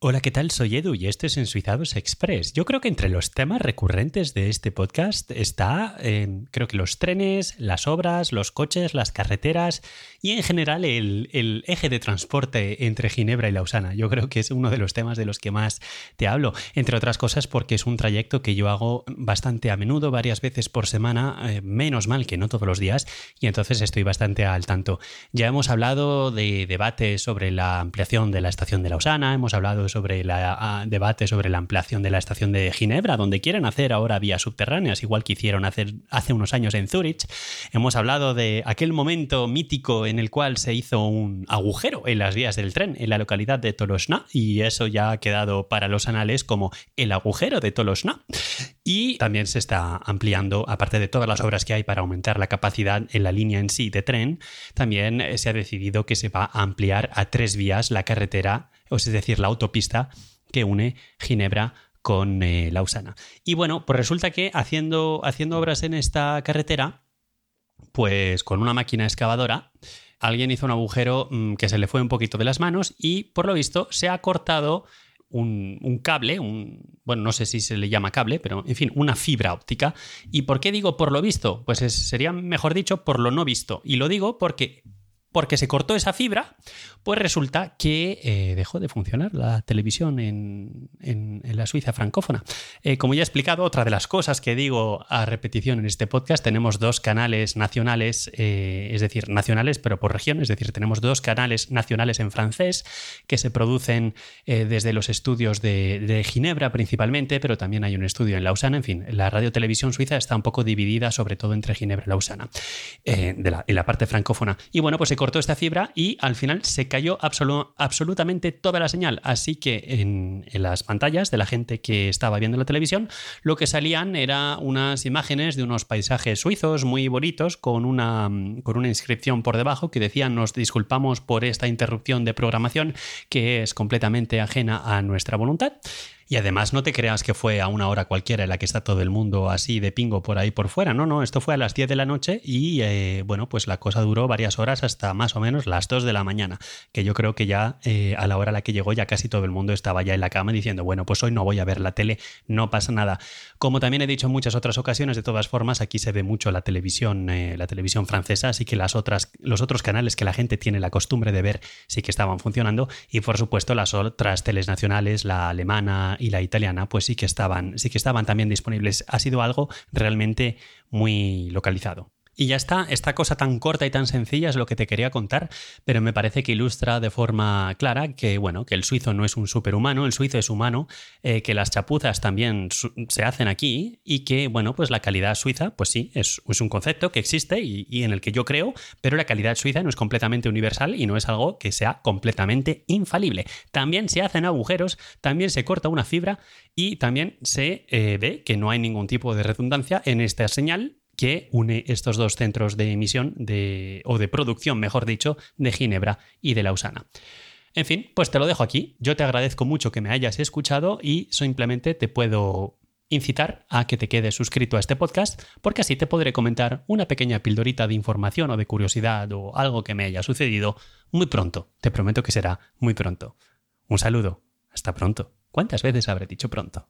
Hola, ¿qué tal? Soy Edu y esto es Ensuizados Express. Yo creo que entre los temas recurrentes de este podcast está, eh, creo que los trenes, las obras, los coches, las carreteras y en general el, el, eje de transporte entre Ginebra y Lausana. Yo creo que es uno de los temas de los que más te hablo, entre otras cosas porque es un trayecto que yo hago bastante a menudo, varias veces por semana, eh, menos mal que no todos los días, y entonces estoy bastante al tanto. Ya hemos hablado de debates sobre la ampliación de la estación de Lausana, hemos hablado sobre el debate sobre la ampliación de la estación de Ginebra, donde quieren hacer ahora vías subterráneas, igual que hicieron hacer, hace unos años en Zurich. Hemos hablado de aquel momento mítico en el cual se hizo un agujero en las vías del tren en la localidad de Tolosna, y eso ya ha quedado para los anales como el agujero de Tolosna. Y también se está ampliando, aparte de todas las obras que hay para aumentar la capacidad en la línea en sí de tren, también se ha decidido que se va a ampliar a tres vías la carretera es decir, la autopista que une Ginebra con eh, Lausana. Y bueno, pues resulta que haciendo, haciendo obras en esta carretera, pues con una máquina excavadora, alguien hizo un agujero mm, que se le fue un poquito de las manos y por lo visto se ha cortado un, un, cable, bueno, no sé si se le llama cable, pero en fin, una fibra óptica. ¿Y por qué digo por lo visto? Pues sería mejor dicho por lo no visto. Y lo digo porque porque se cortó esa fibra, pues resulta que eh, dejó de funcionar la televisión en, la Suiza francófona. Eh, como ya he explicado, otra de las cosas que digo a repetición en este podcast, tenemos dos canales nacionales, eh, es decir, nacionales pero por región, es decir, tenemos dos canales nacionales en francés que se producen desde los estudios de, Ginebra principalmente, pero también hay un estudio en Lausana, en fin, la radiotelevisión suiza está un poco dividida sobre todo entre Ginebra y Lausana, de la, en la parte francófona. Y bueno, pues se cortó esta fibra y al final se cayó absolutamente toda la señal. Así que en, las pantallas de la gente que estaba viendo la televisión, lo que salían eran unas imágenes de unos paisajes suizos muy bonitos con una, con una inscripción por debajo que decía nos disculpamos por esta interrupción de programación que es completamente ajena a nuestra voluntad. Y además no te creas que fue a una hora cualquiera en la que está todo el mundo así de pingo por ahí por fuera. No, no, esto fue a las 10 de la noche y eh, bueno, pues la cosa duró varias horas hasta más o menos las 2 de la mañana, que yo creo que ya eh, a la hora a la que llegó ya casi todo el mundo estaba ya en la cama diciendo, bueno, pues hoy no voy a ver la tele, no pasa nada. Como también he dicho en muchas otras ocasiones, de todas formas, aquí se ve mucho la televisión, eh, la televisión francesa, así que las otras, los otros canales que la gente tiene la costumbre de ver sí que estaban funcionando y por supuesto las otras teles nacionales, la alemana, y la italiana, pues sí que estaban, sí que estaban también disponibles. Ha sido algo realmente muy localizado. Y ya está, esta cosa tan corta y tan sencilla es lo que te quería contar, pero me parece que ilustra de forma clara que, bueno, que el suizo no es un superhumano, el suizo es humano, eh, que las chapuzas también se hacen aquí y que, bueno, pues la calidad suiza, pues sí, es, un concepto que existe y, en el que yo creo, pero la calidad suiza no es completamente universal y no es algo que sea completamente infalible. También se hacen agujeros, también se corta una fibra y también se eh, ve que no hay ningún tipo de redundancia en esta señal que une estos dos centros de emisión de, o de producción, mejor dicho, de Ginebra y de Lausana. En fin, pues te lo dejo aquí. Yo te agradezco mucho que me hayas escuchado y simplemente te puedo incitar a que te quedes suscrito a este podcast porque así te podré comentar una pequeña pildorita de información o de curiosidad o algo que me haya sucedido muy pronto. Te prometo que será muy pronto. Un saludo. Hasta pronto. ¿Cuántas veces habré dicho pronto?